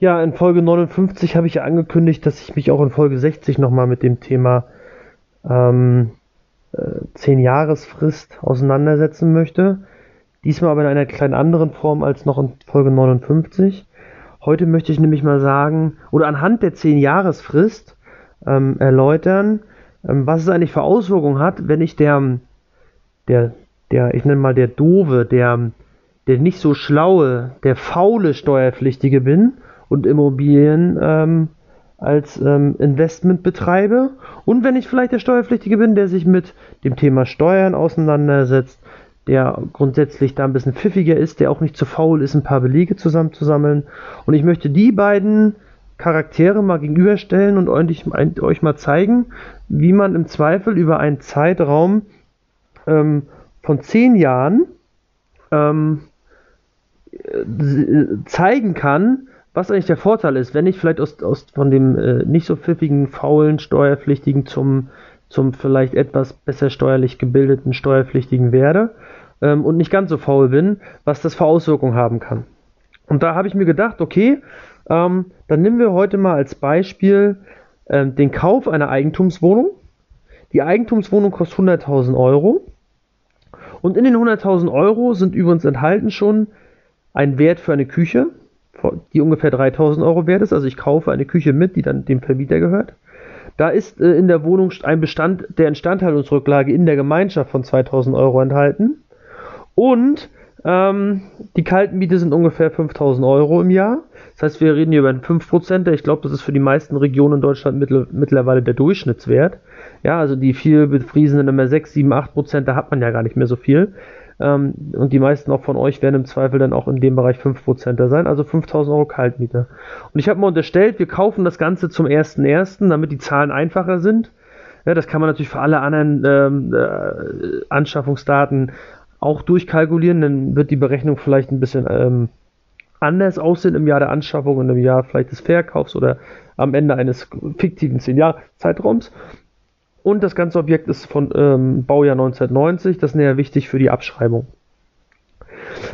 Ja, in Folge 59 habe ich angekündigt, dass ich mich auch in Folge 60 nochmal mit dem Thema ähm, äh, 10 Jahresfrist auseinandersetzen möchte. Diesmal aber in einer kleinen anderen Form als noch in Folge 59. Heute möchte ich nämlich mal sagen, oder anhand der 10 Jahresfrist ähm, erläutern, ähm, was es eigentlich für Auswirkungen hat, wenn ich der, der, der, ich nenne mal der doofe, der, der nicht so schlaue, der faule Steuerpflichtige bin und Immobilien ähm, als ähm, Investment betreibe. Und wenn ich vielleicht der Steuerpflichtige bin, der sich mit dem Thema Steuern auseinandersetzt, der grundsätzlich da ein bisschen pfiffiger ist, der auch nicht zu faul ist, ein paar Belege zusammenzusammeln. Und ich möchte die beiden Charaktere mal gegenüberstellen und euch, mal zeigen, wie man im Zweifel über einen Zeitraum ähm, von zehn Jahren ähm, äh, zeigen kann, was eigentlich der Vorteil ist, wenn ich vielleicht aus, aus von dem äh, nicht so pfiffigen, faulen Steuerpflichtigen zum, zum vielleicht etwas besser steuerlich gebildeten Steuerpflichtigen werde ähm, und nicht ganz so faul bin, was das für Auswirkungen haben kann. Und da habe ich mir gedacht, okay, ähm, dann nehmen wir heute mal als Beispiel ähm, den Kauf einer Eigentumswohnung. Die Eigentumswohnung kostet 100.000 Euro. Und in den 100.000 Euro sind übrigens enthalten schon ein Wert für eine Küche, die ungefähr 3000 Euro wert ist. Also ich kaufe eine Küche mit, die dann dem Vermieter gehört. Da ist äh, in der Wohnung ein Bestand der Instandhaltungsrücklage in der Gemeinschaft von 2000 Euro enthalten. Und ähm, die Kaltmiete sind ungefähr 5000 Euro im Jahr. Das heißt, wir reden hier über einen 5%. Ich glaube, das ist für die meisten Regionen in Deutschland mittel, mittlerweile der Durchschnittswert. Ja, also die viel befriesenden immer 6, 7, 8%, da hat man ja gar nicht mehr so viel. Ähm, und die meisten auch von euch werden im Zweifel dann auch in dem Bereich 5% sein, also 5000 Euro Kaltmiete. Und ich habe mal unterstellt, wir kaufen das Ganze zum 1.1., damit die Zahlen einfacher sind. Ja, das kann man natürlich für alle anderen ähm, äh, Anschaffungsdaten auch durchkalkulieren, dann wird die Berechnung vielleicht ein bisschen ähm, anders aussehen im Jahr der Anschaffung und im Jahr vielleicht des Verkaufs oder am Ende eines fiktiven 10-Jahre-Zeitraums. Und das ganze Objekt ist von ähm, Baujahr 1990. Das ist näher wichtig für die Abschreibung.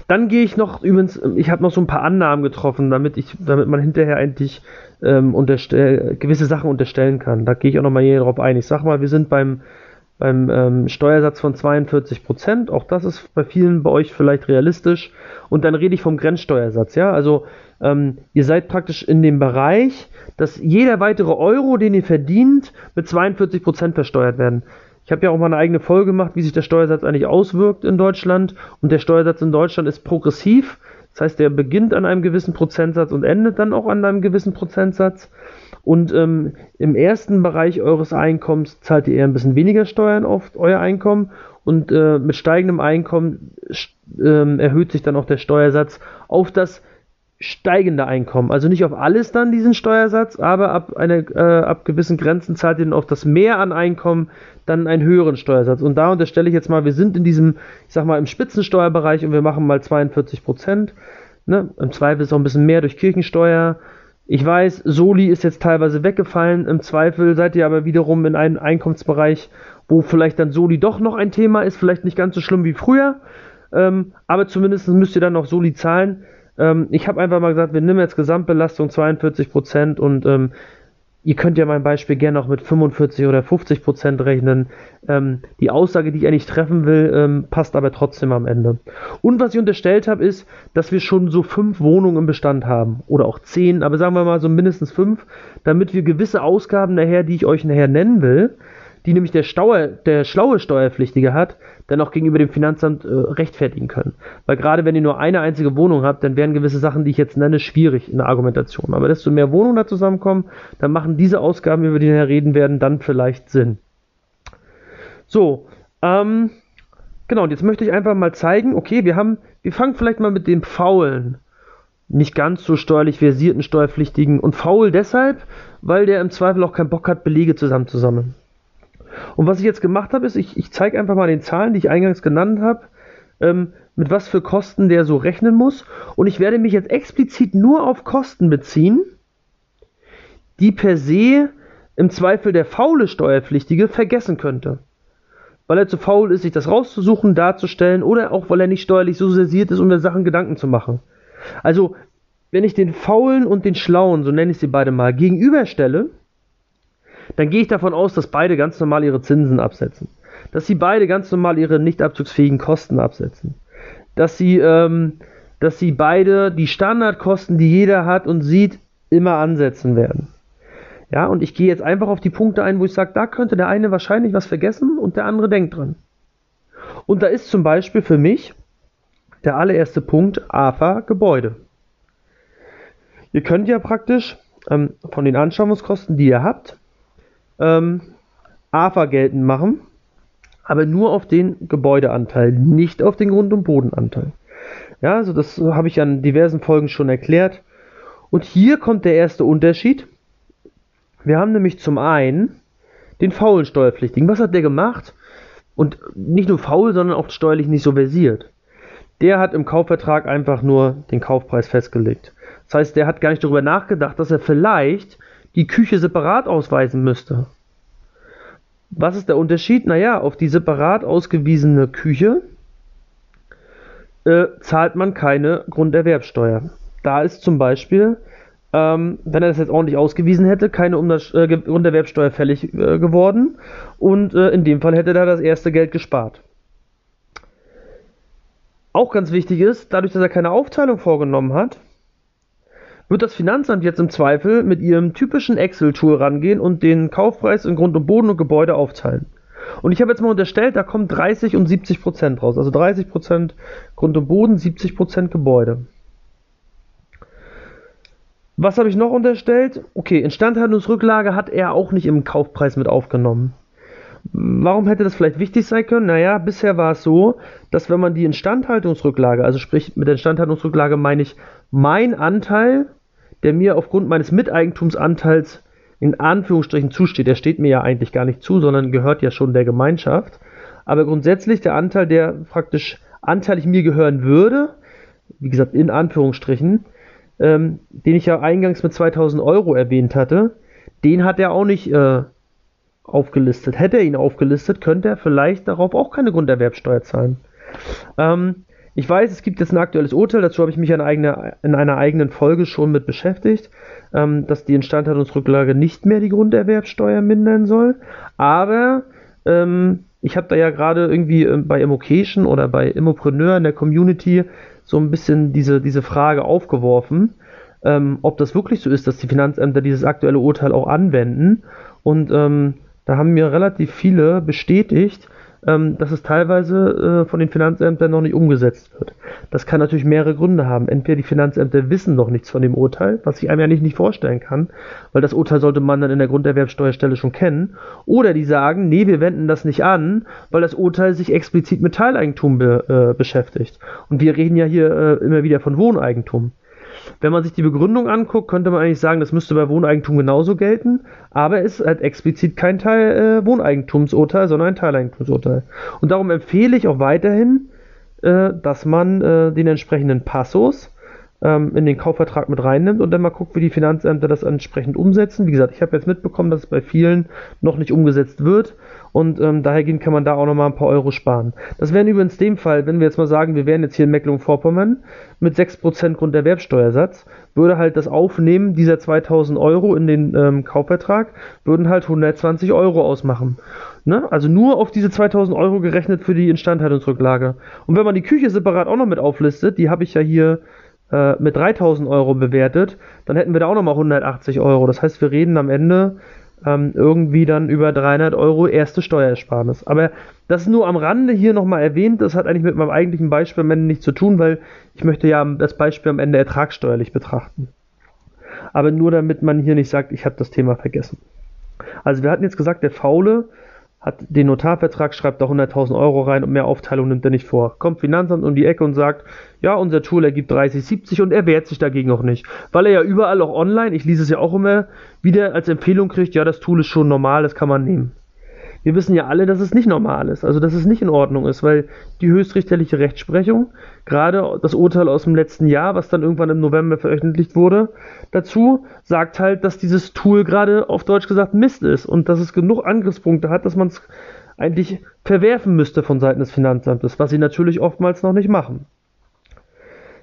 Dann gehe ich noch übrigens, ich habe noch so ein paar Annahmen getroffen, damit ich, damit man hinterher eigentlich ähm, gewisse Sachen unterstellen kann. Da gehe ich auch noch mal hier drauf ein. Ich sag mal, wir sind beim, beim ähm, Steuersatz von 42 Prozent. Auch das ist bei vielen bei euch vielleicht realistisch. Und dann rede ich vom Grenzsteuersatz. Ja, also ähm, ihr seid praktisch in dem Bereich, dass jeder weitere Euro, den ihr verdient, mit 42% versteuert werden. Ich habe ja auch mal eine eigene Folge gemacht, wie sich der Steuersatz eigentlich auswirkt in Deutschland. Und der Steuersatz in Deutschland ist progressiv. Das heißt, der beginnt an einem gewissen Prozentsatz und endet dann auch an einem gewissen Prozentsatz. Und ähm, im ersten Bereich eures Einkommens zahlt ihr eher ein bisschen weniger Steuern auf euer Einkommen. Und äh, mit steigendem Einkommen äh, erhöht sich dann auch der Steuersatz auf das steigende Einkommen. Also nicht auf alles dann diesen Steuersatz, aber ab, eine, äh, ab gewissen Grenzen zahlt ihr dann auf das Mehr an Einkommen dann einen höheren Steuersatz. Und da unterstelle ich jetzt mal, wir sind in diesem, ich sag mal, im Spitzensteuerbereich und wir machen mal 42 Prozent. Ne? Im Zweifel ist auch ein bisschen mehr durch Kirchensteuer. Ich weiß, Soli ist jetzt teilweise weggefallen. Im Zweifel seid ihr aber wiederum in einem Einkommensbereich, wo vielleicht dann Soli doch noch ein Thema ist. Vielleicht nicht ganz so schlimm wie früher. Ähm, aber zumindest müsst ihr dann noch Soli zahlen. Ähm, ich habe einfach mal gesagt, wir nehmen jetzt Gesamtbelastung 42% und ähm, ihr könnt ja mein Beispiel gerne auch mit 45 oder 50% rechnen. Ähm, die Aussage, die ich eigentlich treffen will, ähm, passt aber trotzdem am Ende. Und was ich unterstellt habe, ist, dass wir schon so fünf Wohnungen im Bestand haben. Oder auch zehn, aber sagen wir mal so mindestens fünf, damit wir gewisse Ausgaben nachher, die ich euch nachher nennen will, die nämlich der, Steuer, der schlaue Steuerpflichtige hat, dann auch gegenüber dem Finanzamt äh, rechtfertigen können. Weil gerade wenn ihr nur eine einzige Wohnung habt, dann wären gewisse Sachen, die ich jetzt nenne, schwierig in der Argumentation. Aber desto mehr Wohnungen da zusammenkommen, dann machen diese Ausgaben, über die wir reden werden, dann vielleicht Sinn. So, ähm, genau, und jetzt möchte ich einfach mal zeigen, okay, wir haben, wir fangen vielleicht mal mit dem faulen, nicht ganz so steuerlich versierten Steuerpflichtigen und faul deshalb, weil der im Zweifel auch keinen Bock hat, Belege zusammenzusammeln. Und was ich jetzt gemacht habe, ist, ich, ich zeige einfach mal den Zahlen, die ich eingangs genannt habe, ähm, mit was für Kosten der so rechnen muss. Und ich werde mich jetzt explizit nur auf Kosten beziehen, die per se im Zweifel der faule Steuerpflichtige vergessen könnte. Weil er zu faul ist, sich das rauszusuchen, darzustellen oder auch weil er nicht steuerlich so sessiert ist, um mir Sachen Gedanken zu machen. Also wenn ich den Faulen und den Schlauen, so nenne ich sie beide mal, gegenüberstelle, dann gehe ich davon aus, dass beide ganz normal ihre Zinsen absetzen. Dass sie beide ganz normal ihre nicht abzugsfähigen Kosten absetzen. Dass sie, ähm, dass sie beide die Standardkosten, die jeder hat und sieht, immer ansetzen werden. Ja, und ich gehe jetzt einfach auf die Punkte ein, wo ich sage, da könnte der eine wahrscheinlich was vergessen und der andere denkt dran. Und da ist zum Beispiel für mich der allererste Punkt AFA Gebäude. Ihr könnt ja praktisch ähm, von den Anschaffungskosten, die ihr habt, ähm, AFA geltend machen, aber nur auf den Gebäudeanteil, nicht auf den Grund- und Bodenanteil. Ja, also das habe ich an diversen Folgen schon erklärt. Und hier kommt der erste Unterschied. Wir haben nämlich zum einen den faulen Steuerpflichtigen. Was hat der gemacht? Und nicht nur faul, sondern auch steuerlich nicht so versiert. Der hat im Kaufvertrag einfach nur den Kaufpreis festgelegt. Das heißt, der hat gar nicht darüber nachgedacht, dass er vielleicht die Küche separat ausweisen müsste. Was ist der Unterschied? Naja, auf die separat ausgewiesene Küche äh, zahlt man keine Grunderwerbsteuer. Da ist zum Beispiel, ähm, wenn er das jetzt ordentlich ausgewiesen hätte, keine äh, Grunderwerbsteuer fällig äh, geworden und äh, in dem Fall hätte er das erste Geld gespart. Auch ganz wichtig ist, dadurch, dass er keine Aufteilung vorgenommen hat, wird das Finanzamt jetzt im Zweifel mit ihrem typischen Excel-Tool rangehen und den Kaufpreis in Grund und Boden und Gebäude aufteilen. Und ich habe jetzt mal unterstellt, da kommen 30 und 70 Prozent raus. Also 30 Prozent Grund und Boden, 70 Prozent Gebäude. Was habe ich noch unterstellt? Okay, Instandhaltungsrücklage hat er auch nicht im Kaufpreis mit aufgenommen. Warum hätte das vielleicht wichtig sein können? Naja, bisher war es so, dass wenn man die Instandhaltungsrücklage, also sprich mit der Instandhaltungsrücklage meine ich mein Anteil der mir aufgrund meines Miteigentumsanteils in Anführungsstrichen zusteht. Der steht mir ja eigentlich gar nicht zu, sondern gehört ja schon der Gemeinschaft. Aber grundsätzlich der Anteil, der praktisch anteilig mir gehören würde, wie gesagt in Anführungsstrichen, ähm, den ich ja eingangs mit 2000 Euro erwähnt hatte, den hat er auch nicht äh, aufgelistet. Hätte er ihn aufgelistet, könnte er vielleicht darauf auch keine Grunderwerbsteuer zahlen. Ähm, ich weiß, es gibt jetzt ein aktuelles Urteil, dazu habe ich mich in, eigene, in einer eigenen Folge schon mit beschäftigt, ähm, dass die Instandhaltungsrücklage nicht mehr die Grunderwerbsteuer mindern soll. Aber ähm, ich habe da ja gerade irgendwie äh, bei Immocation oder bei Immopreneur in der Community so ein bisschen diese, diese Frage aufgeworfen, ähm, ob das wirklich so ist, dass die Finanzämter dieses aktuelle Urteil auch anwenden. Und ähm, da haben mir relativ viele bestätigt, ähm, dass es teilweise äh, von den Finanzämtern noch nicht umgesetzt wird. Das kann natürlich mehrere Gründe haben. Entweder die Finanzämter wissen noch nichts von dem Urteil, was ich einem ja nicht, vorstellen kann, weil das Urteil sollte man dann in der Grunderwerbsteuerstelle schon kennen, oder die sagen, nee, wir wenden das nicht an, weil das Urteil sich explizit mit Teileigentum be, äh, beschäftigt. Und wir reden ja hier äh, immer wieder von Wohneigentum. Wenn man sich die Begründung anguckt, könnte man eigentlich sagen, das müsste bei Wohneigentum genauso gelten, aber es ist halt explizit kein Teil äh, Wohneigentumsurteil, sondern ein Teileigentumsurteil. Und darum empfehle ich auch weiterhin, äh, dass man äh, den entsprechenden Passus ähm, in den Kaufvertrag mit reinnimmt und dann mal guckt, wie die Finanzämter das entsprechend umsetzen. Wie gesagt, ich habe jetzt mitbekommen, dass es bei vielen noch nicht umgesetzt wird und ähm, dahergehend kann man da auch nochmal ein paar Euro sparen. Das wäre übrigens dem Fall, wenn wir jetzt mal sagen, wir wären jetzt hier in Mecklenburg-Vorpommern mit 6% Grunderwerbsteuersatz, würde halt das Aufnehmen dieser 2000 Euro in den ähm, Kaufvertrag, würden halt 120 Euro ausmachen. Ne? Also nur auf diese 2000 Euro gerechnet für die Instandhaltungsrücklage. Und wenn man die Küche separat auch noch mit auflistet, die habe ich ja hier äh, mit 3000 Euro bewertet, dann hätten wir da auch nochmal 180 Euro. Das heißt, wir reden am Ende ähm, irgendwie dann über 300 Euro erste Steuersparnis. Aber das ist nur am Rande hier nochmal erwähnt. Das hat eigentlich mit meinem eigentlichen Beispiel am Ende nichts zu tun, weil ich möchte ja das Beispiel am Ende ertragssteuerlich betrachten. Aber nur damit man hier nicht sagt, ich habe das Thema vergessen. Also wir hatten jetzt gesagt, der Faule hat den Notarvertrag, schreibt da 100.000 Euro rein und mehr Aufteilung nimmt er nicht vor. Kommt Finanzamt um die Ecke und sagt, ja, unser Tool ergibt 30, 70 und er wehrt sich dagegen auch nicht. Weil er ja überall auch online, ich lese es ja auch immer, wieder als Empfehlung kriegt, ja, das Tool ist schon normal, das kann man nehmen wir wissen ja alle, dass es nicht normal ist, also dass es nicht in Ordnung ist, weil die höchstrichterliche Rechtsprechung, gerade das Urteil aus dem letzten Jahr, was dann irgendwann im November veröffentlicht wurde, dazu sagt halt, dass dieses Tool gerade auf Deutsch gesagt Mist ist und dass es genug Angriffspunkte hat, dass man es eigentlich verwerfen müsste von Seiten des Finanzamtes, was sie natürlich oftmals noch nicht machen.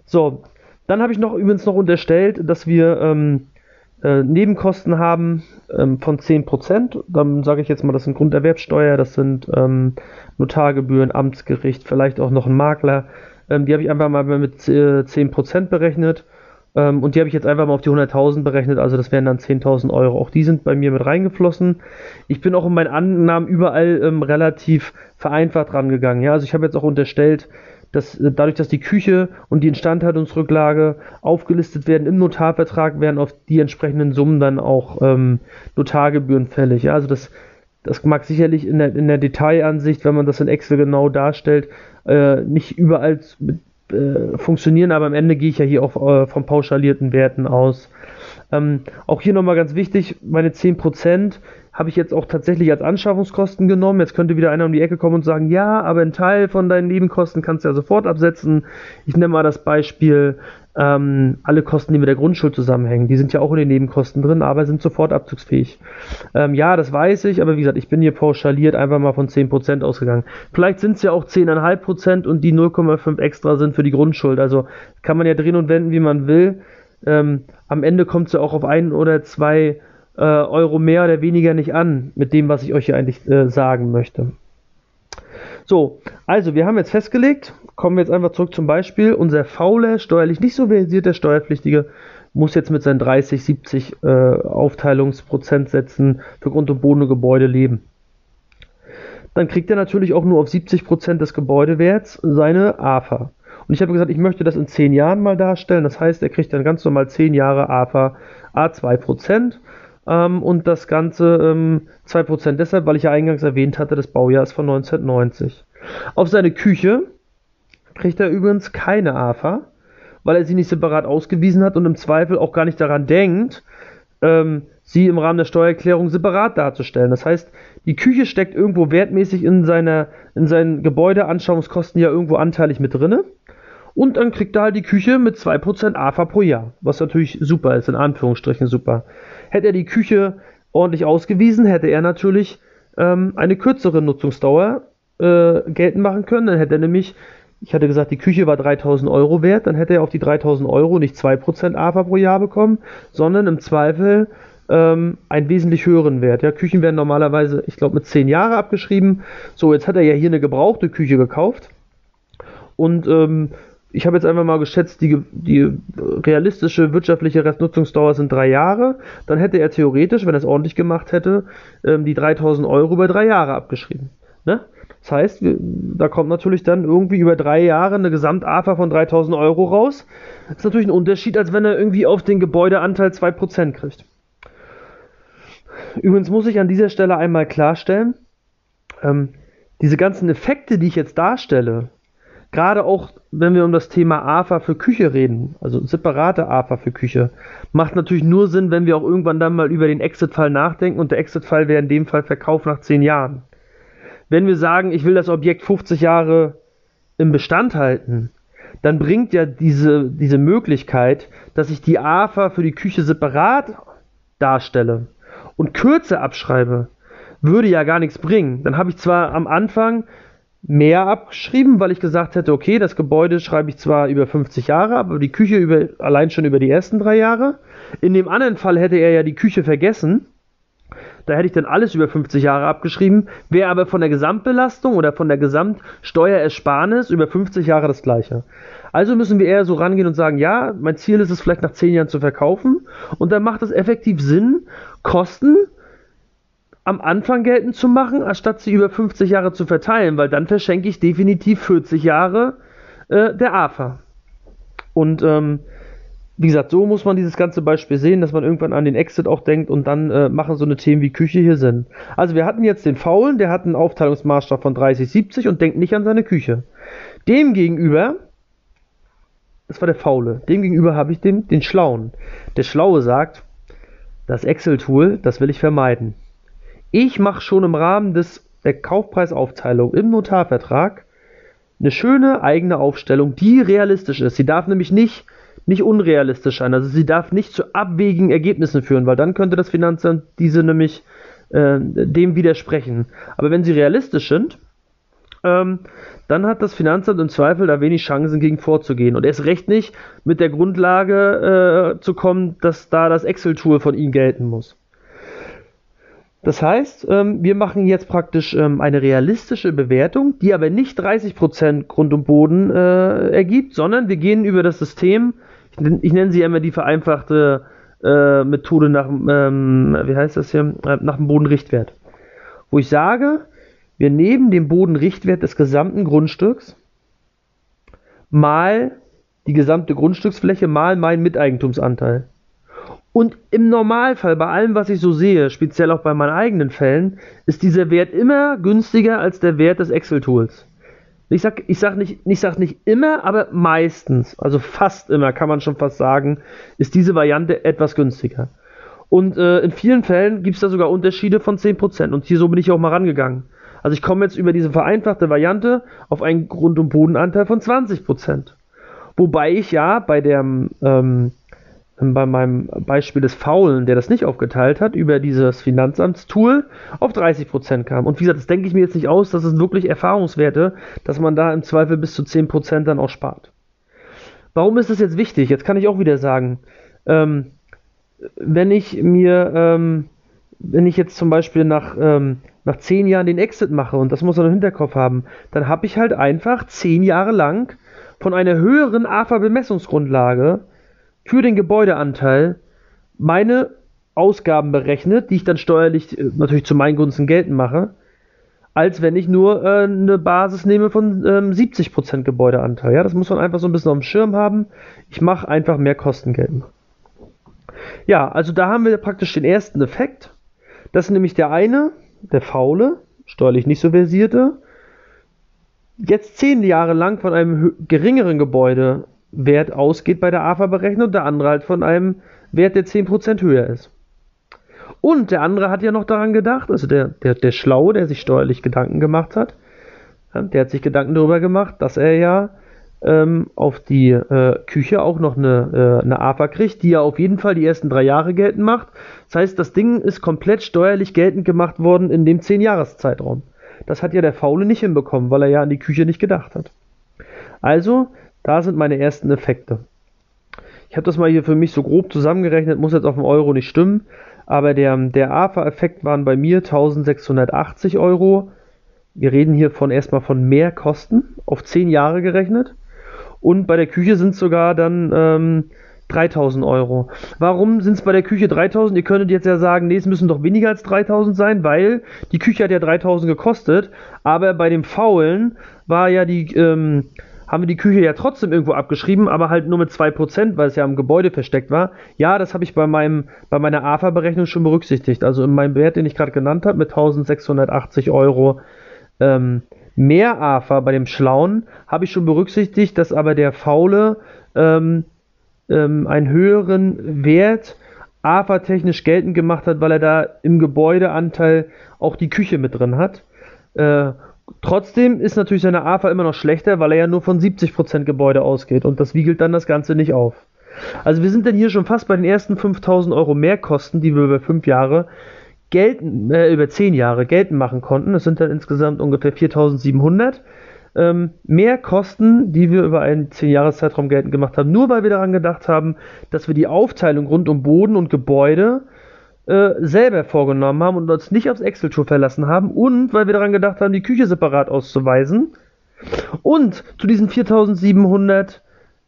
So, Dann habe ich noch übrigens noch unterstellt, dass wir ähm, äh, Nebenkosten haben ähm, von 10%. Dann sage ich jetzt mal, das sind Grunderwerbsteuer, das sind ähm, Notargebühren, Amtsgericht, vielleicht auch noch ein Makler. Ähm, die habe ich einfach mal mit äh, 10% berechnet. Ähm, und die habe ich jetzt einfach mal auf die 100.000 berechnet, also das wären dann 10.000 Euro. Auch die sind bei mir mit reingeflossen. Ich bin auch in meinen Annahmen überall ähm, relativ vereinfacht rangegangen. Ja? Also ich habe jetzt auch unterstellt, dass äh, dadurch, dass die Küche und die Instandhaltungsrücklage aufgelistet werden im Notarvertrag, werden auf die entsprechenden Summen dann auch ähm, Notargebühren fällig. Ja? Also das, das mag sicherlich in der, in der Detailansicht, wenn man das in Excel genau darstellt, äh, nicht überall mit, äh, funktionieren, aber am Ende gehe ich ja hier auch äh, von pauschalierten Werten aus. Ähm, auch hier nochmal ganz wichtig, meine 10% habe ich jetzt auch tatsächlich als Anschaffungskosten genommen. Jetzt könnte wieder einer um die Ecke kommen und sagen, ja, aber ein Teil von deinen Nebenkosten kannst du ja sofort absetzen. Ich nehme mal das Beispiel, ähm, alle Kosten, die mit der Grundschuld zusammenhängen, die sind ja auch in den Nebenkosten drin, aber sind sofort abzugsfähig. Ähm, ja, das weiß ich, aber wie gesagt, ich bin hier pauschaliert einfach mal von 10% ausgegangen. Vielleicht sind es ja auch 10,5% und die 0,5 extra sind für die Grundschuld. Also kann man ja drehen und wenden, wie man will. Ähm, am Ende kommt es ja auch auf ein oder zwei äh, Euro mehr oder weniger nicht an mit dem, was ich euch hier eigentlich äh, sagen möchte. So, also wir haben jetzt festgelegt, kommen wir jetzt einfach zurück zum Beispiel, unser fauler, steuerlich nicht so versierter Steuerpflichtige muss jetzt mit seinen 30, 70 äh, Aufteilungsprozentsätzen für Grund und Boden und Gebäude leben. Dann kriegt er natürlich auch nur auf 70 Prozent des Gebäudewerts seine AFA. Und ich habe gesagt, ich möchte das in 10 Jahren mal darstellen. Das heißt, er kriegt dann ganz normal 10 Jahre AFA A2 Prozent ähm, und das Ganze ähm, 2% deshalb, weil ich ja eingangs erwähnt hatte, das Baujahr ist von 1990. Auf seine Küche kriegt er übrigens keine AFA, weil er sie nicht separat ausgewiesen hat und im Zweifel auch gar nicht daran denkt, ähm, sie im Rahmen der Steuererklärung separat darzustellen. Das heißt, die Küche steckt irgendwo wertmäßig in, seiner, in seinen Gebäudeanschauungskosten ja irgendwo anteilig mit drinne. Und dann kriegt er halt die Küche mit 2% AFA pro Jahr, was natürlich super ist, in Anführungsstrichen super. Hätte er die Küche ordentlich ausgewiesen, hätte er natürlich ähm, eine kürzere Nutzungsdauer äh, geltend machen können. Dann hätte er nämlich, ich hatte gesagt, die Küche war 3000 Euro wert, dann hätte er auf die 3000 Euro nicht 2% AFA pro Jahr bekommen, sondern im Zweifel ähm, einen wesentlich höheren Wert. Ja, Küchen werden normalerweise, ich glaube, mit 10 Jahren abgeschrieben. So, jetzt hat er ja hier eine gebrauchte Küche gekauft. Und ähm, ich habe jetzt einfach mal geschätzt, die, die realistische wirtschaftliche Restnutzungsdauer sind drei Jahre. Dann hätte er theoretisch, wenn er es ordentlich gemacht hätte, ähm, die 3000 Euro über drei Jahre abgeschrieben. Ne? Das heißt, da kommt natürlich dann irgendwie über drei Jahre eine Gesamt-AFA von 3000 Euro raus. Das ist natürlich ein Unterschied, als wenn er irgendwie auf den Gebäudeanteil 2% kriegt. Übrigens muss ich an dieser Stelle einmal klarstellen, ähm, diese ganzen Effekte, die ich jetzt darstelle, gerade auch, wenn wir um das Thema AFA für Küche reden, also separate AFA für Küche, macht natürlich nur Sinn, wenn wir auch irgendwann dann mal über den Exit-Fall nachdenken und der Exit-Fall wäre in dem Fall Verkauf nach 10 Jahren. Wenn wir sagen, ich will das Objekt 50 Jahre im Bestand halten, dann bringt ja diese, diese Möglichkeit, dass ich die AFA für die Küche separat darstelle und kürzer abschreibe, würde ja gar nichts bringen. Dann habe ich zwar am Anfang mehr abgeschrieben, weil ich gesagt hätte, okay, das Gebäude schreibe ich zwar über 50 Jahre, aber die Küche über, allein schon über die ersten drei Jahre. In dem anderen Fall hätte er ja die Küche vergessen. Da hätte ich dann alles über 50 Jahre abgeschrieben, wäre aber von der Gesamtbelastung oder von der Gesamtsteuerersparnis über 50 Jahre das gleiche. Also müssen wir eher so rangehen und sagen, ja, mein Ziel ist es vielleicht nach 10 Jahren zu verkaufen und dann macht es effektiv Sinn, Kosten am Anfang geltend zu machen, anstatt sie über 50 Jahre zu verteilen, weil dann verschenke ich definitiv 40 Jahre äh, der AFA. Und ähm, wie gesagt, so muss man dieses ganze Beispiel sehen, dass man irgendwann an den Exit auch denkt und dann äh, machen so eine Themen wie Küche hier Sinn. Also wir hatten jetzt den Faulen, der hat einen Aufteilungsmaßstab von 30, 70 und denkt nicht an seine Küche. Demgegenüber, das war der Faule, demgegenüber habe ich den, den Schlauen. Der Schlaue sagt, das Excel-Tool, das will ich vermeiden. Ich mache schon im Rahmen des, der Kaufpreisaufteilung im Notarvertrag eine schöne eigene Aufstellung, die realistisch ist. Sie darf nämlich nicht, nicht unrealistisch sein. Also sie darf nicht zu abwegigen Ergebnissen führen, weil dann könnte das Finanzamt diese nämlich äh, dem widersprechen. Aber wenn sie realistisch sind, ähm, dann hat das Finanzamt im Zweifel da wenig Chancen gegen vorzugehen. Und erst recht nicht mit der Grundlage äh, zu kommen, dass da das Excel-Tool von Ihnen gelten muss. Das heißt, ähm, wir machen jetzt praktisch ähm, eine realistische Bewertung, die aber nicht 30% Grund und Boden äh, ergibt, sondern wir gehen über das System, ich, ich nenne sie immer die vereinfachte äh, Methode nach, ähm, wie heißt das hier, äh, nach dem Bodenrichtwert. Wo ich sage, wir nehmen den Bodenrichtwert des gesamten Grundstücks mal die gesamte Grundstücksfläche mal mein Miteigentumsanteil. Und im Normalfall, bei allem, was ich so sehe, speziell auch bei meinen eigenen Fällen, ist dieser Wert immer günstiger als der Wert des Excel-Tools. Ich sag, ich sag nicht, ich sag nicht immer, aber meistens, also fast immer, kann man schon fast sagen, ist diese Variante etwas günstiger. Und äh, in vielen Fällen gibt es da sogar Unterschiede von 10%. Und hier so bin ich auch mal rangegangen. Also ich komme jetzt über diese vereinfachte Variante auf einen Grund- und Bodenanteil von 20%. Wobei ich ja bei der ähm, bei meinem Beispiel des Faulen, der das nicht aufgeteilt hat, über dieses Finanzamtstool auf 30% kam. Und wie gesagt, das denke ich mir jetzt nicht aus, das sind wirklich Erfahrungswerte, dass man da im Zweifel bis zu 10% dann auch spart. Warum ist das jetzt wichtig? Jetzt kann ich auch wieder sagen, ähm, wenn ich mir, ähm, wenn ich jetzt zum Beispiel nach, ähm, nach 10 Jahren den Exit mache, und das muss man im Hinterkopf haben, dann habe ich halt einfach 10 Jahre lang von einer höheren AFA-Bemessungsgrundlage für den Gebäudeanteil meine Ausgaben berechnet, die ich dann steuerlich äh, natürlich zu meinen Gunsten geltend mache, als wenn ich nur äh, eine Basis nehme von ähm, 70% Gebäudeanteil. Ja, das muss man einfach so ein bisschen auf dem Schirm haben. Ich mache einfach mehr Kosten geltend. Ja, also da haben wir praktisch den ersten Effekt. Das ist nämlich der eine, der faule, steuerlich nicht so versierte, jetzt zehn Jahre lang von einem geringeren Gebäude Wert ausgeht bei der AFA-Berechnung, der andere halt von einem Wert, der 10% höher ist. Und der andere hat ja noch daran gedacht, also der, der, der Schlaue, der sich steuerlich Gedanken gemacht hat, der hat sich Gedanken darüber gemacht, dass er ja ähm, auf die äh, Küche auch noch eine, äh, eine AFA kriegt, die ja auf jeden Fall die ersten drei Jahre geltend macht. Das heißt, das Ding ist komplett steuerlich geltend gemacht worden in dem 10-Jahres-Zeitraum. Das hat ja der Faule nicht hinbekommen, weil er ja an die Küche nicht gedacht hat. Also da sind meine ersten Effekte. Ich habe das mal hier für mich so grob zusammengerechnet, muss jetzt auf den Euro nicht stimmen, aber der, der AFA-Effekt waren bei mir 1680 Euro. Wir reden hier von erstmal von mehr Kosten auf 10 Jahre gerechnet. Und bei der Küche sind es sogar dann ähm, 3000 Euro. Warum sind es bei der Küche 3000? Ihr könntet jetzt ja sagen, nee, es müssen doch weniger als 3000 sein, weil die Küche hat ja 3000 gekostet, aber bei dem Faulen war ja die, ähm, haben wir die Küche ja trotzdem irgendwo abgeschrieben, aber halt nur mit 2%, weil es ja im Gebäude versteckt war. Ja, das habe ich bei, meinem, bei meiner AFA-Berechnung schon berücksichtigt. Also in meinem Wert, den ich gerade genannt habe, mit 1680 Euro ähm, mehr AFA bei dem Schlauen, habe ich schon berücksichtigt, dass aber der Faule ähm, ähm, einen höheren Wert AFA-technisch geltend gemacht hat, weil er da im Gebäudeanteil auch die Küche mit drin hat. Äh, Trotzdem ist natürlich seine AFA immer noch schlechter, weil er ja nur von 70% Gebäude ausgeht und das wiegelt dann das Ganze nicht auf. Also wir sind dann hier schon fast bei den ersten 5000 Euro Mehrkosten, die wir über 5 Jahre gelten, äh, über 10 Jahre geltend machen konnten. Das sind dann insgesamt ungefähr 4700 ähm, Mehrkosten, die wir über einen 10-Jahres-Zeitraum geltend gemacht haben, nur weil wir daran gedacht haben, dass wir die Aufteilung rund um Boden und Gebäude äh, selber vorgenommen haben und uns nicht aufs Excel-Tool verlassen haben und weil wir daran gedacht haben, die Küche separat auszuweisen. Und zu diesen 4700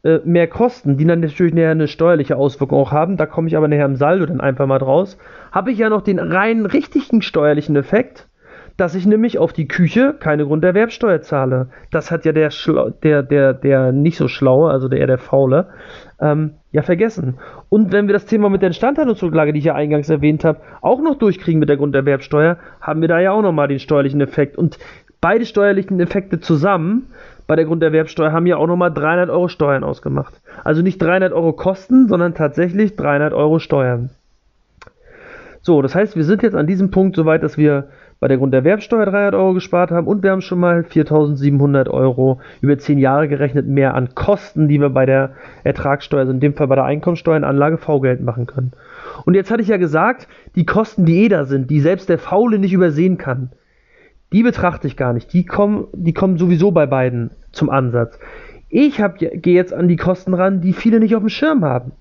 äh, mehr Kosten, die dann natürlich näher eine steuerliche Auswirkung auch haben, da komme ich aber nachher im Saldo dann einfach mal draus, habe ich ja noch den rein richtigen steuerlichen Effekt, dass ich nämlich auf die Küche keine Grunderwerbsteuer zahle. Das hat ja der, der, der, der nicht so schlaue, also der eher der faule, ähm, ja vergessen. Und wenn wir das Thema mit der Instandhaltungsrücklage, die ich ja eingangs erwähnt habe, auch noch durchkriegen mit der Grunderwerbsteuer, haben wir da ja auch nochmal den steuerlichen Effekt. Und beide steuerlichen Effekte zusammen bei der Grunderwerbsteuer haben ja auch nochmal 300 Euro Steuern ausgemacht. Also nicht 300 Euro Kosten, sondern tatsächlich 300 Euro Steuern. So, das heißt, wir sind jetzt an diesem Punkt so weit, dass wir bei der Grunderwerbsteuer 300 Euro gespart haben und wir haben schon mal 4700 Euro über 10 Jahre gerechnet mehr an Kosten, die wir bei der Ertragssteuer, also in dem Fall bei der Einkommensteuer in Anlage V-Geld machen können. Und jetzt hatte ich ja gesagt, die Kosten, die eh da sind, die selbst der Faule nicht übersehen kann, Die betrachte ich gar nicht. Die kommen, die kommen sowieso bei beiden zum Ansatz. Ich gehe jetzt an die Kosten ran, die viele nicht auf dem Schirm haben.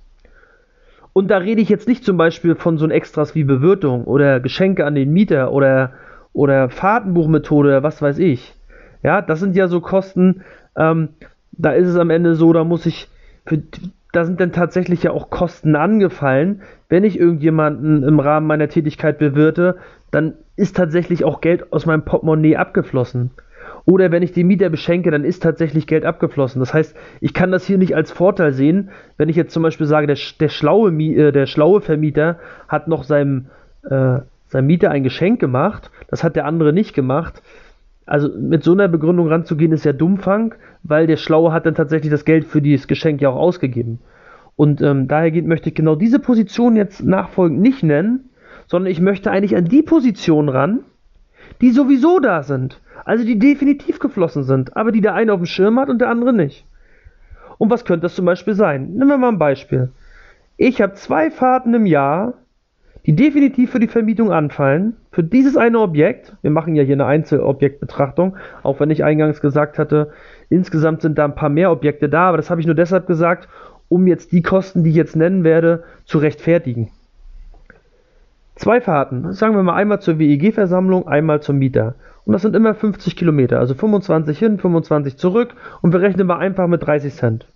Und da rede ich jetzt nicht zum Beispiel von so Extras wie Bewirtung oder Geschenke an den Mieter oder, oder Fahrtenbuchmethode, was weiß ich. Ja, das sind ja so Kosten, ähm, da ist es am Ende so, da muss ich, für, da sind dann tatsächlich ja auch Kosten angefallen. Wenn ich irgendjemanden im Rahmen meiner Tätigkeit bewirte, dann ist tatsächlich auch Geld aus meinem Portemonnaie abgeflossen. Oder wenn ich den Mieter beschenke, dann ist tatsächlich Geld abgeflossen. Das heißt, ich kann das hier nicht als Vorteil sehen, wenn ich jetzt zum Beispiel sage, der, der, schlaue, äh, der schlaue Vermieter hat noch seinem, äh, seinem Mieter ein Geschenk gemacht, das hat der andere nicht gemacht. Also mit so einer Begründung ranzugehen, ist ja Dummfang, weil der Schlaue hat dann tatsächlich das Geld für dieses Geschenk ja auch ausgegeben. Und ähm, daher geht, möchte ich genau diese Position jetzt nachfolgend nicht nennen, sondern ich möchte eigentlich an die Positionen ran, die sowieso da sind. Also die definitiv geflossen sind, aber die der eine auf dem Schirm hat und der andere nicht. Und was könnte das zum Beispiel sein? Nehmen wir mal ein Beispiel. Ich habe zwei Fahrten im Jahr, die definitiv für die Vermietung anfallen, für dieses eine Objekt. Wir machen ja hier eine Einzelobjektbetrachtung, auch wenn ich eingangs gesagt hatte, insgesamt sind da ein paar mehr Objekte da, aber das habe ich nur deshalb gesagt, um jetzt die Kosten, die ich jetzt nennen werde, zu rechtfertigen. Zwei Fahrten, sagen wir mal einmal zur WEG-Versammlung, einmal zum Mieter. Und das sind immer 50 Kilometer, also 25 hin, 25 zurück und wir rechnen mal einfach mit 30 Cent.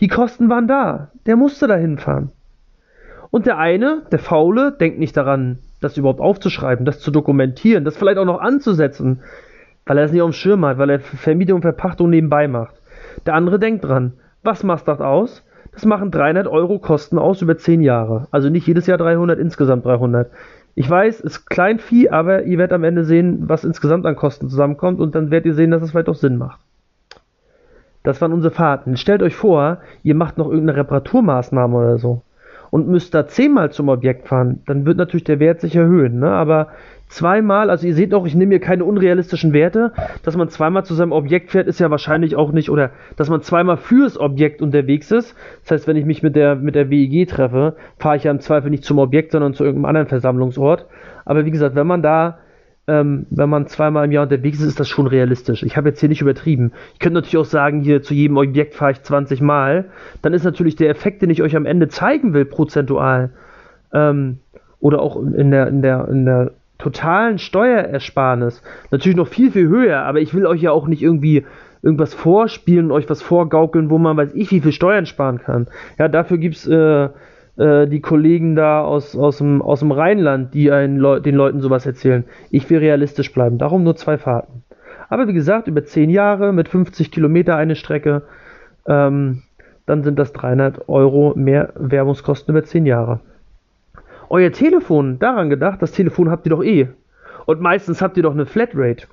Die Kosten waren da, der musste da hinfahren. Und der eine, der Faule, denkt nicht daran, das überhaupt aufzuschreiben, das zu dokumentieren, das vielleicht auch noch anzusetzen, weil er es nicht auf dem Schirm hat, weil er Vermietung und Verpachtung nebenbei macht. Der andere denkt dran, was macht das aus? Das machen 300 Euro Kosten aus über 10 Jahre. Also nicht jedes Jahr 300, insgesamt 300. Ich weiß, es ist Kleinvieh, aber ihr werdet am Ende sehen, was insgesamt an Kosten zusammenkommt und dann werdet ihr sehen, dass es vielleicht auch Sinn macht. Das waren unsere Fahrten. Stellt euch vor, ihr macht noch irgendeine Reparaturmaßnahme oder so und müsst da zehnmal zum Objekt fahren, dann wird natürlich der Wert sich erhöhen. Ne? Aber zweimal, also ihr seht auch, ich nehme hier keine unrealistischen Werte, dass man zweimal zu seinem Objekt fährt, ist ja wahrscheinlich auch nicht, oder dass man zweimal fürs Objekt unterwegs ist. Das heißt, wenn ich mich mit der, mit der WEG treffe, fahre ich ja im Zweifel nicht zum Objekt, sondern zu irgendeinem anderen Versammlungsort. Aber wie gesagt, wenn man da ähm, wenn man zweimal im Jahr unterwegs ist, ist das schon realistisch. Ich habe jetzt hier nicht übertrieben. Ich könnte natürlich auch sagen, hier zu jedem Objekt fahre ich 20 Mal. Dann ist natürlich der Effekt, den ich euch am Ende zeigen will, prozentual, ähm, oder auch in der, in der, in der totalen Steuerersparnis natürlich noch viel, viel höher, aber ich will euch ja auch nicht irgendwie irgendwas vorspielen und euch was vorgaukeln, wo man weiß ich, wie viel Steuern sparen kann. Ja, dafür gibt es äh, äh, die Kollegen da aus, aus, dem, aus dem Rheinland, die Leu den Leuten sowas erzählen. Ich will realistisch bleiben, darum nur zwei Fahrten. Aber wie gesagt, über 10 Jahre mit 50 Kilometer eine Strecke, ähm, dann sind das 300 Euro mehr Werbungskosten über 10 Jahre. Euer Telefon, daran gedacht, das Telefon habt ihr doch eh. Und meistens habt ihr doch eine Flatrate.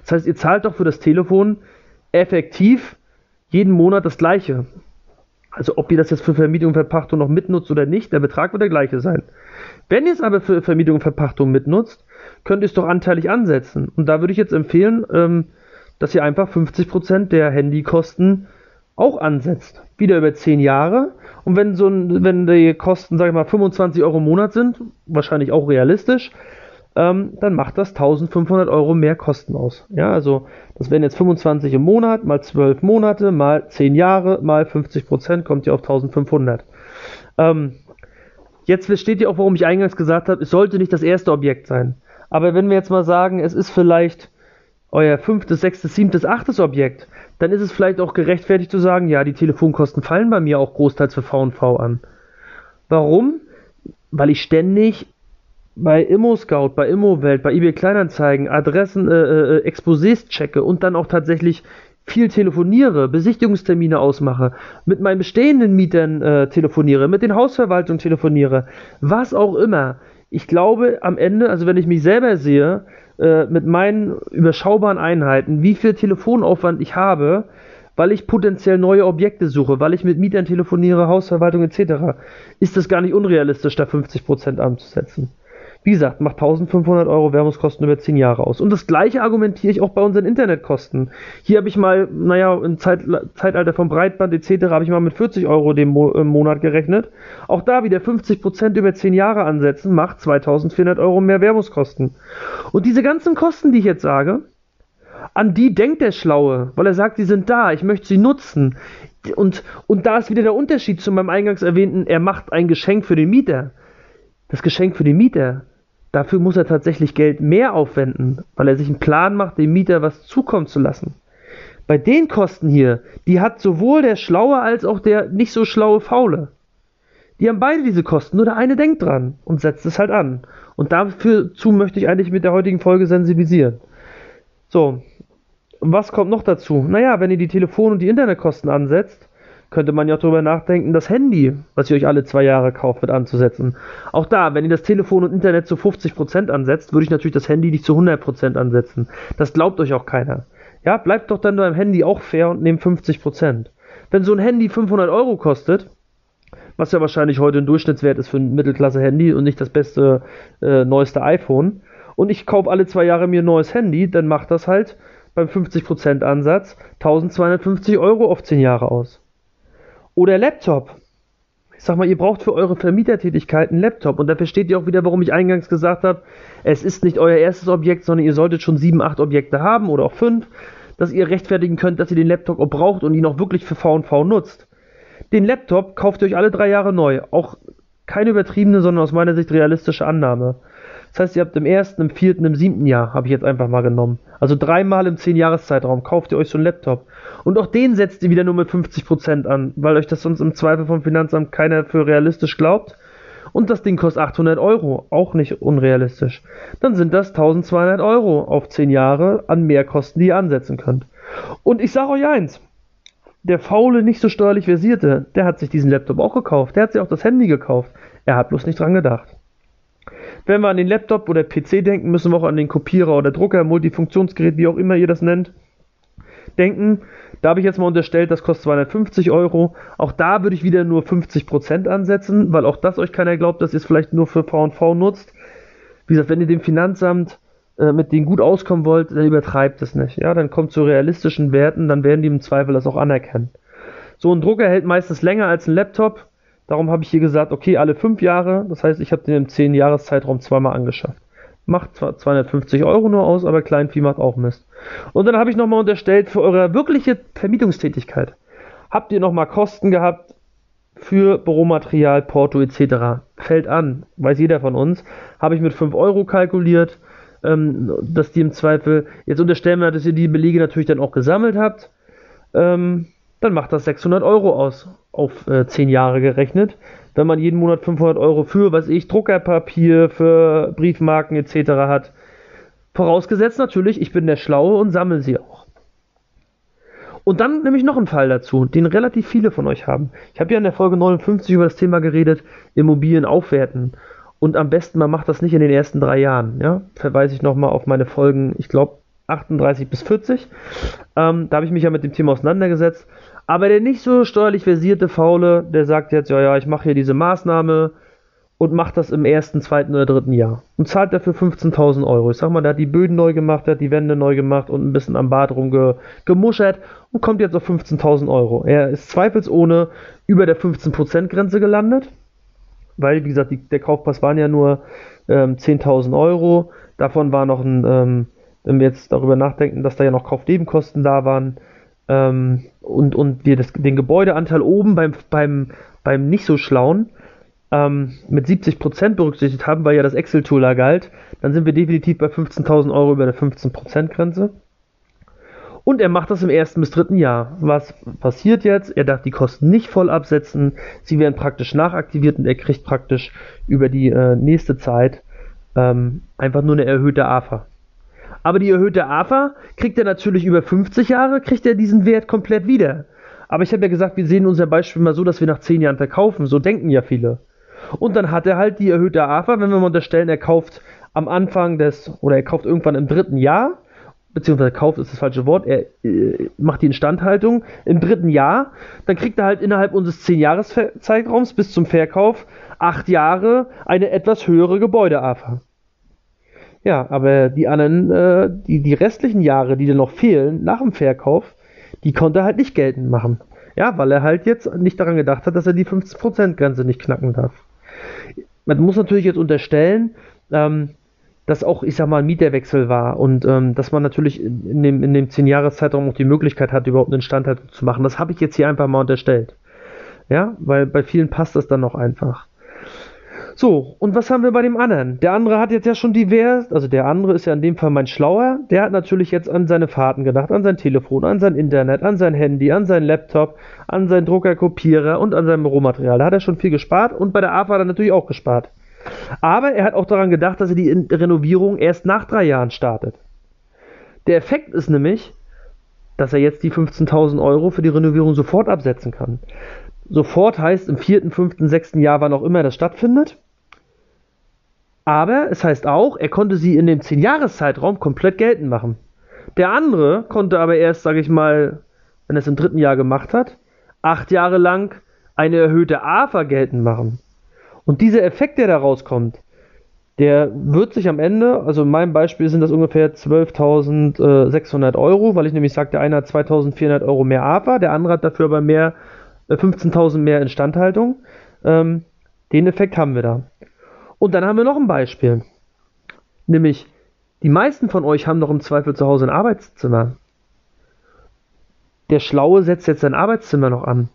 Das heißt, ihr zahlt doch für das Telefon effektiv jeden Monat das gleiche. Also ob ihr das jetzt für Vermietung und Verpachtung noch mitnutzt oder nicht, der Betrag wird der gleiche sein. Wenn ihr es aber für Vermietung und Verpachtung mitnutzt, könnt ihr es doch anteilig ansetzen. Und da würde ich jetzt empfehlen, ähm, dass ihr einfach 50% der Handykosten auch ansetzt. Wieder über 10 Jahre. Und wenn so ein, wenn die Kosten, sage ich mal, 25 Euro im Monat sind, wahrscheinlich auch realistisch, ähm, dann macht das 1500 Euro mehr Kosten aus. Ja, also das wären jetzt 25 im Monat, mal 12 Monate, mal 10 Jahre, mal 50 Prozent, kommt ihr auf 1500. Ähm, jetzt versteht ihr auch, warum ich eingangs gesagt habe, es sollte nicht das erste Objekt sein. Aber wenn wir jetzt mal sagen, es ist vielleicht euer fünftes, sechstes, siebtes, achtes Objekt, dann ist es vielleicht auch gerechtfertigt zu sagen, ja, die Telefonkosten fallen bei mir auch großteils für V&V an. Warum? Weil ich ständig bei ImmoScout, bei ImmoWelt, bei eBay Kleinanzeigen Adressen, äh, äh, Exposés checke und dann auch tatsächlich viel telefoniere, Besichtigungstermine ausmache, mit meinen bestehenden Mietern äh, telefoniere, mit den Hausverwaltungen telefoniere, was auch immer. Ich glaube am Ende, also wenn ich mich selber sehe, äh, mit meinen überschaubaren Einheiten, wie viel Telefonaufwand ich habe, weil ich potenziell neue Objekte suche, weil ich mit Mietern telefoniere, Hausverwaltung etc., ist es gar nicht unrealistisch, da 50% anzusetzen. Wie gesagt, macht 1500 Euro Werbungskosten über 10 Jahre aus. Und das gleiche argumentiere ich auch bei unseren Internetkosten. Hier habe ich mal, naja, im Zeit, Zeitalter vom Breitband etc. habe ich mal mit 40 Euro dem Mo im Monat gerechnet. Auch da wieder 50% über 10 Jahre ansetzen, macht 2400 Euro mehr Werbungskosten. Und diese ganzen Kosten, die ich jetzt sage, an die denkt der Schlaue, weil er sagt, sie sind da, ich möchte sie nutzen. Und, und da ist wieder der Unterschied zu meinem eingangs erwähnten, er macht ein Geschenk für den Mieter. Das Geschenk für den Mieter Dafür muss er tatsächlich Geld mehr aufwenden, weil er sich einen Plan macht, dem Mieter was zukommen zu lassen. Bei den Kosten hier, die hat sowohl der Schlaue als auch der nicht so schlaue Faule. Die haben beide diese Kosten, nur der eine denkt dran und setzt es halt an. Und dazu möchte ich eigentlich mit der heutigen Folge sensibilisieren. So, was kommt noch dazu? Naja, wenn ihr die Telefon- und die Internetkosten ansetzt, könnte man ja auch darüber nachdenken, das Handy, was ihr euch alle zwei Jahre kauft, mit anzusetzen. Auch da, wenn ihr das Telefon und Internet zu 50% ansetzt, würde ich natürlich das Handy nicht zu 100% ansetzen. Das glaubt euch auch keiner. Ja, bleibt doch dann beim Handy auch fair und nehmt 50%. Wenn so ein Handy 500 Euro kostet, was ja wahrscheinlich heute ein Durchschnittswert ist für ein Mittelklasse-Handy und nicht das beste, äh, neueste iPhone, und ich kaufe alle zwei Jahre mir ein neues Handy, dann macht das halt beim 50% Ansatz 1250 Euro auf 10 Jahre aus. Oder Laptop. Ich sag mal, ihr braucht für eure Vermietertätigkeit einen Laptop. Und da versteht ihr auch wieder, warum ich eingangs gesagt habe, es ist nicht euer erstes Objekt, sondern ihr solltet schon sieben, acht Objekte haben oder auch fünf, dass ihr rechtfertigen könnt, dass ihr den Laptop auch braucht und ihn auch wirklich für V&V nutzt. Den Laptop kauft ihr euch alle drei Jahre neu. Auch keine übertriebene, sondern aus meiner Sicht realistische Annahme. Das heißt, ihr habt im ersten, im vierten, im siebten Jahr, habe ich jetzt einfach mal genommen. Also dreimal im zehn Jahreszeitraum kauft ihr euch so einen Laptop. Und auch den setzt ihr wieder nur mit 50% an, weil euch das sonst im Zweifel vom Finanzamt keiner für realistisch glaubt. Und das Ding kostet 800 Euro, auch nicht unrealistisch. Dann sind das 1200 Euro auf 10 Jahre an Mehrkosten, die ihr ansetzen könnt. Und ich sage euch eins, der faule, nicht so steuerlich versierte, der hat sich diesen Laptop auch gekauft. Der hat sich auch das Handy gekauft. Er hat bloß nicht dran gedacht. Wenn wir an den Laptop oder PC denken, müssen wir auch an den Kopierer oder Drucker, Multifunktionsgerät, wie auch immer ihr das nennt, denken. Da habe ich jetzt mal unterstellt, das kostet 250 Euro. Auch da würde ich wieder nur 50% ansetzen, weil auch das euch keiner glaubt, dass ihr es vielleicht nur für VV nutzt. Wie gesagt, wenn ihr dem Finanzamt äh, mit denen gut auskommen wollt, dann übertreibt es nicht. Ja, dann kommt zu realistischen Werten, dann werden die im Zweifel das auch anerkennen. So ein Drucker hält meistens länger als ein Laptop. Darum habe ich hier gesagt, okay, alle fünf Jahre. Das heißt, ich habe den im 10 Jahreszeitraum zweimal angeschafft. Macht zwar 250 Euro nur aus, aber Kleinvieh macht auch Mist. Und dann habe ich nochmal unterstellt, für eure wirkliche Vermietungstätigkeit habt ihr nochmal Kosten gehabt für Büromaterial, Porto etc. Fällt an, weiß jeder von uns. Habe ich mit 5 Euro kalkuliert, ähm, dass die im Zweifel, jetzt unterstellen wir, dass ihr die Belege natürlich dann auch gesammelt habt. Ähm, dann macht das 600 Euro aus, auf äh, 10 Jahre gerechnet. Wenn man jeden Monat 500 Euro für, was ich, Druckerpapier, für Briefmarken etc. hat. Vorausgesetzt natürlich, ich bin der Schlaue und sammle sie auch. Und dann nämlich noch ein Fall dazu, den relativ viele von euch haben. Ich habe ja in der Folge 59 über das Thema geredet, Immobilien aufwerten. Und am besten, man macht das nicht in den ersten drei Jahren. Ja? Verweise ich nochmal auf meine Folgen, ich glaube 38 bis 40. Ähm, da habe ich mich ja mit dem Thema auseinandergesetzt. Aber der nicht so steuerlich versierte Faule, der sagt jetzt, ja, ja, ich mache hier diese Maßnahme und macht das im ersten, zweiten oder dritten Jahr und zahlt dafür 15.000 Euro. Ich sag mal, der hat die Böden neu gemacht, der hat die Wände neu gemacht und ein bisschen am Bad rumgemuschert und kommt jetzt auf 15.000 Euro. Er ist zweifelsohne über der 15%-Grenze gelandet, weil, wie gesagt, die, der Kaufpreis waren ja nur ähm, 10.000 Euro. Davon war noch ein, ähm, wenn wir jetzt darüber nachdenken, dass da ja noch Kaufnebenkosten da waren, ähm, und, und wir das, den Gebäudeanteil oben beim, beim, beim nicht so schlauen ähm, mit 70% berücksichtigt haben, weil ja das Excel-Tool da galt, dann sind wir definitiv bei 15.000 Euro über der 15%-Grenze. Und er macht das im ersten bis dritten Jahr. Was passiert jetzt? Er darf die Kosten nicht voll absetzen. Sie werden praktisch nachaktiviert und er kriegt praktisch über die äh, nächste Zeit ähm, einfach nur eine erhöhte AFA. Aber die erhöhte AFA kriegt er natürlich über 50 Jahre, kriegt er diesen Wert komplett wieder. Aber ich habe ja gesagt, wir sehen unser Beispiel mal so, dass wir nach 10 Jahren verkaufen. So denken ja viele. Und dann hat er halt die erhöhte AFA, wenn wir mal unterstellen, er kauft am Anfang des, oder er kauft irgendwann im dritten Jahr, beziehungsweise kauft ist das falsche Wort, er äh, macht die Instandhaltung im dritten Jahr, dann kriegt er halt innerhalb unseres 10-Jahres-Zeitraums bis zum Verkauf 8 Jahre eine etwas höhere Gebäude-AFA. Ja, aber die anderen, äh, die, die restlichen Jahre, die dir noch fehlen, nach dem Verkauf, die konnte er halt nicht geltend machen. Ja, weil er halt jetzt nicht daran gedacht hat, dass er die 50%-Grenze nicht knacken darf. Man muss natürlich jetzt unterstellen, ähm, dass auch, ich sag mal, ein Mieterwechsel war und ähm, dass man natürlich in dem, in dem 10-Jahres-Zeitraum auch die Möglichkeit hat, überhaupt eine Instandhaltung zu machen. Das habe ich jetzt hier einfach mal unterstellt. Ja, weil bei vielen passt das dann noch einfach. So, und was haben wir bei dem anderen? Der andere hat jetzt ja schon divers, also der andere ist ja in dem Fall mein Schlauer, der hat natürlich jetzt an seine Fahrten gedacht, an sein Telefon, an sein Internet, an sein Handy, an seinen Laptop, an seinen Drucker, Kopierer und an sein Rohmaterial. Da hat er schon viel gespart und bei der AFA hat er natürlich auch gespart. Aber er hat auch daran gedacht, dass er die Renovierung erst nach drei Jahren startet. Der Effekt ist nämlich, dass er jetzt die 15.000 Euro für die Renovierung sofort absetzen kann. Sofort heißt im vierten, fünften, sechsten Jahr, wann auch immer das stattfindet. Aber es heißt auch, er konnte sie in dem 10-Jahres-Zeitraum komplett geltend machen. Der andere konnte aber erst, sage ich mal, wenn er es im dritten Jahr gemacht hat, acht Jahre lang eine erhöhte AFA geltend machen. Und dieser Effekt, der da rauskommt, der wird sich am Ende, also in meinem Beispiel sind das ungefähr 12.600 Euro, weil ich nämlich sage, der eine hat 2.400 Euro mehr AFA, der andere hat dafür aber mehr, 15.000 äh, mehr Instandhaltung. Ähm, den Effekt haben wir da. Und dann haben wir noch ein Beispiel. Nämlich, die meisten von euch haben doch im Zweifel zu Hause ein Arbeitszimmer. Der Schlaue setzt jetzt sein Arbeitszimmer noch an.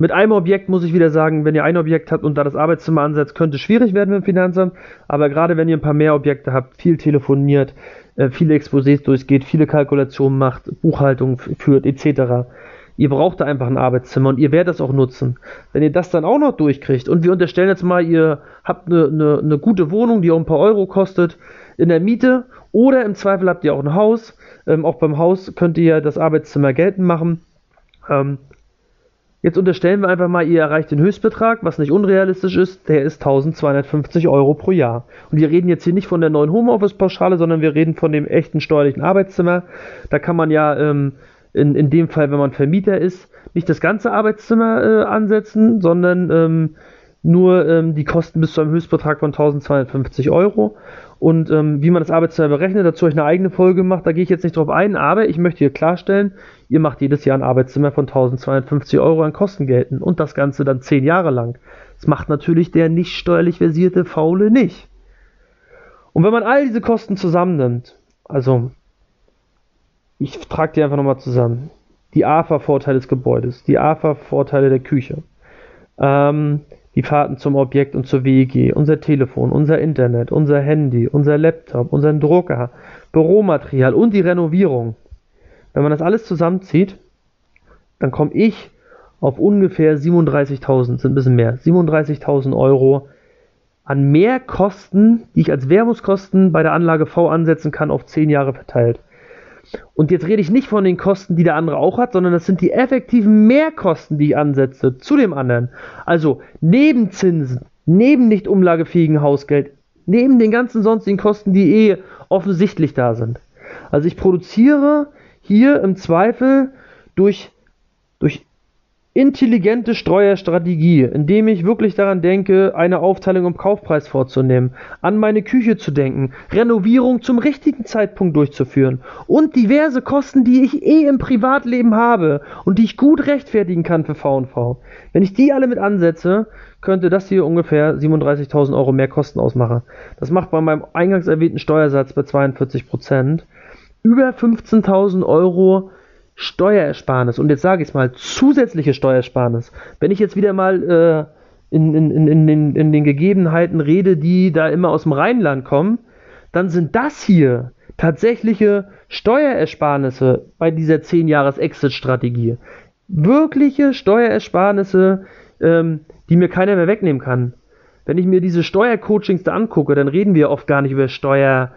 Mit einem Objekt muss ich wieder sagen, wenn ihr ein Objekt habt und da das Arbeitszimmer ansetzt, könnte es schwierig werden mit dem Finanzamt. Aber gerade wenn ihr ein paar mehr Objekte habt, viel telefoniert, äh, viele Exposés durchgeht, viele Kalkulationen macht, Buchhaltung führt, etc., Ihr braucht da einfach ein Arbeitszimmer und ihr werdet das auch nutzen. Wenn ihr das dann auch noch durchkriegt und wir unterstellen jetzt mal, ihr habt eine, eine, eine gute Wohnung, die auch ein paar Euro kostet, in der Miete oder im Zweifel habt ihr auch ein Haus. Ähm, auch beim Haus könnt ihr das Arbeitszimmer geltend machen. Ähm, jetzt unterstellen wir einfach mal, ihr erreicht den Höchstbetrag, was nicht unrealistisch ist, der ist 1250 Euro pro Jahr. Und wir reden jetzt hier nicht von der neuen Homeoffice-Pauschale, sondern wir reden von dem echten steuerlichen Arbeitszimmer. Da kann man ja ähm, in, in dem Fall, wenn man Vermieter ist, nicht das ganze Arbeitszimmer äh, ansetzen, sondern ähm, nur ähm, die Kosten bis zu einem Höchstbetrag von 1250 Euro. Und ähm, wie man das Arbeitszimmer berechnet, dazu habe ich eine eigene Folge gemacht, da gehe ich jetzt nicht drauf ein, aber ich möchte hier klarstellen, ihr macht jedes Jahr ein Arbeitszimmer von 1250 Euro an Kosten gelten und das Ganze dann 10 Jahre lang. Das macht natürlich der nicht steuerlich versierte Faule nicht. Und wenn man all diese Kosten zusammennimmt, also ich trage die einfach nochmal zusammen. Die AFA-Vorteile des Gebäudes, die AFA-Vorteile der Küche, ähm, die Fahrten zum Objekt und zur WEG, unser Telefon, unser Internet, unser Handy, unser Laptop, unseren Drucker, Büromaterial und die Renovierung. Wenn man das alles zusammenzieht, dann komme ich auf ungefähr 37.000, sind ein bisschen mehr, 37.000 Euro an mehr Kosten, die ich als Werbungskosten bei der Anlage V ansetzen kann, auf 10 Jahre verteilt. Und jetzt rede ich nicht von den Kosten, die der andere auch hat, sondern das sind die effektiven Mehrkosten, die ich ansetze zu dem anderen. Also neben Zinsen, neben nicht umlagefähigen Hausgeld, neben den ganzen sonstigen Kosten, die eh offensichtlich da sind. Also ich produziere hier im Zweifel durch, durch intelligente Steuerstrategie, indem ich wirklich daran denke, eine Aufteilung im Kaufpreis vorzunehmen, an meine Küche zu denken, Renovierung zum richtigen Zeitpunkt durchzuführen und diverse Kosten, die ich eh im Privatleben habe und die ich gut rechtfertigen kann für V&V. Wenn ich die alle mit ansetze, könnte das hier ungefähr 37.000 Euro mehr Kosten ausmachen. Das macht bei meinem eingangs erwähnten Steuersatz bei 42 Prozent über 15.000 Euro Steuerersparnis, und jetzt sage ich es mal, zusätzliche Steuersparnis, wenn ich jetzt wieder mal äh, in, in, in, in, den, in den Gegebenheiten rede, die da immer aus dem Rheinland kommen, dann sind das hier tatsächliche Steuerersparnisse bei dieser 10 Jahres Exit-Strategie. Wirkliche Steuerersparnisse, ähm, die mir keiner mehr wegnehmen kann. Wenn ich mir diese Steuercoachings da angucke, dann reden wir oft gar nicht über Steuer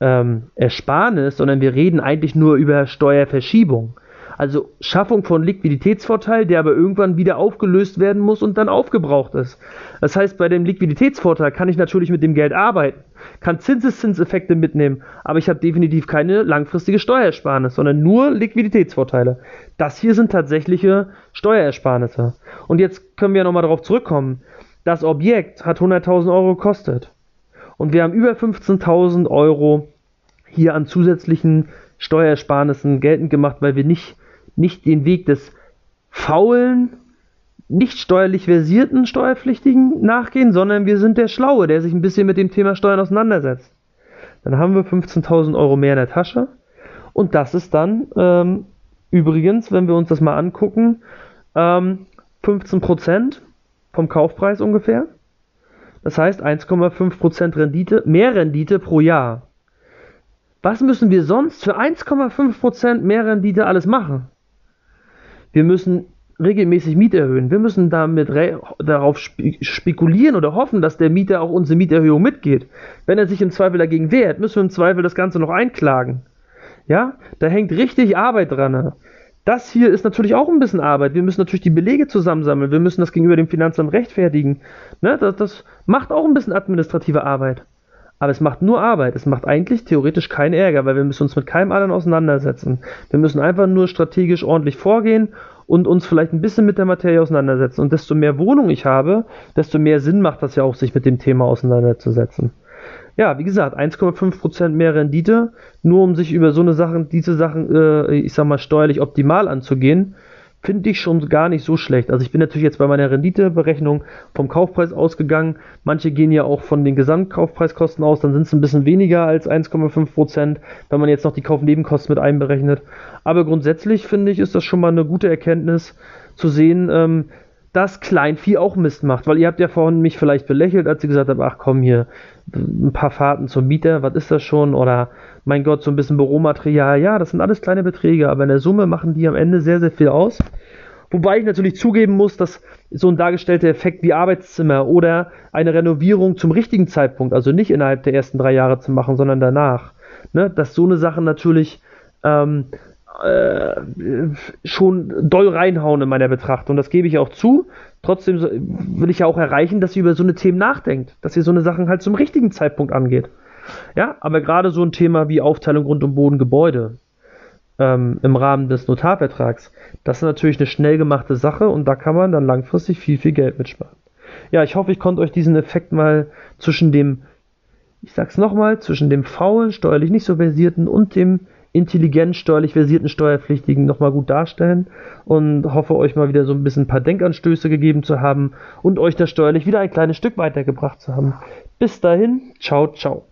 ähm, Ersparnis, sondern wir reden eigentlich nur über Steuerverschiebung. Also Schaffung von Liquiditätsvorteil, der aber irgendwann wieder aufgelöst werden muss und dann aufgebraucht ist. Das heißt, bei dem Liquiditätsvorteil kann ich natürlich mit dem Geld arbeiten, kann Zinseszinseffekte mitnehmen, aber ich habe definitiv keine langfristige Steuerersparnis, sondern nur Liquiditätsvorteile. Das hier sind tatsächliche Steuerersparnisse. Und jetzt können wir nochmal darauf zurückkommen. Das Objekt hat 100.000 Euro gekostet. und wir haben über 15.000 Euro hier an zusätzlichen Steuersparnissen geltend gemacht, weil wir nicht, nicht den Weg des faulen, nicht steuerlich versierten Steuerpflichtigen nachgehen, sondern wir sind der Schlaue, der sich ein bisschen mit dem Thema Steuern auseinandersetzt. Dann haben wir 15.000 Euro mehr in der Tasche und das ist dann ähm, übrigens, wenn wir uns das mal angucken, ähm, 15% vom Kaufpreis ungefähr. Das heißt 1,5% Rendite, mehr Rendite pro Jahr. Was müssen wir sonst für 1,5% mehr Rendite alles machen? Wir müssen regelmäßig Miet erhöhen. Wir müssen damit darauf spekulieren oder hoffen, dass der Mieter auch unsere Mieterhöhung mitgeht. Wenn er sich im Zweifel dagegen wehrt, müssen wir im Zweifel das Ganze noch einklagen. Ja, da hängt richtig Arbeit dran. Das hier ist natürlich auch ein bisschen Arbeit. Wir müssen natürlich die Belege zusammensammeln. Wir müssen das gegenüber dem Finanzamt rechtfertigen. Ne, das, das macht auch ein bisschen administrative Arbeit. Aber es macht nur Arbeit. Es macht eigentlich theoretisch keinen Ärger, weil wir müssen uns mit keinem anderen auseinandersetzen. Wir müssen einfach nur strategisch ordentlich vorgehen und uns vielleicht ein bisschen mit der Materie auseinandersetzen. Und desto mehr Wohnung ich habe, desto mehr Sinn macht das ja auch, sich mit dem Thema auseinanderzusetzen ja, wie gesagt, 1,5% mehr Rendite, nur um sich über so eine Sachen, diese Sachen, äh, ich sag mal, steuerlich optimal anzugehen, finde ich schon gar nicht so schlecht. Also ich bin natürlich jetzt bei meiner Renditeberechnung vom Kaufpreis ausgegangen. Manche gehen ja auch von den Gesamtkaufpreiskosten aus, dann sind es ein bisschen weniger als 1,5%, wenn man jetzt noch die Kaufnebenkosten mit einberechnet. Aber grundsätzlich finde ich, ist das schon mal eine gute Erkenntnis zu sehen, ähm, dass Kleinvieh auch Mist macht. Weil ihr habt ja vorhin mich vielleicht belächelt, als ihr gesagt habt, ach komm hier, ein paar Fahrten zum Mieter, was ist das schon? Oder mein Gott, so ein bisschen Büromaterial. Ja, das sind alles kleine Beträge, aber in der Summe machen die am Ende sehr, sehr viel aus. Wobei ich natürlich zugeben muss, dass so ein dargestellter Effekt wie Arbeitszimmer oder eine Renovierung zum richtigen Zeitpunkt, also nicht innerhalb der ersten drei Jahre zu machen, sondern danach, ne, dass so eine Sache natürlich ähm, äh, schon doll reinhauen in meiner Betrachtung. Das gebe ich auch zu. Trotzdem will ich ja auch erreichen, dass ihr über so eine Themen nachdenkt, dass ihr so eine Sachen halt zum richtigen Zeitpunkt angeht. Ja, aber gerade so ein Thema wie Aufteilung Grund und Boden Gebäude ähm, im Rahmen des Notarvertrags, das ist natürlich eine schnell gemachte Sache und da kann man dann langfristig viel, viel Geld mitsparen. Ja, ich hoffe, ich konnte euch diesen Effekt mal zwischen dem, ich sag's nochmal, zwischen dem faulen, steuerlich nicht so versierten und dem intelligent steuerlich versierten Steuerpflichtigen nochmal gut darstellen und hoffe euch mal wieder so ein bisschen ein paar Denkanstöße gegeben zu haben und euch das steuerlich wieder ein kleines Stück weitergebracht zu haben. Bis dahin, ciao, ciao.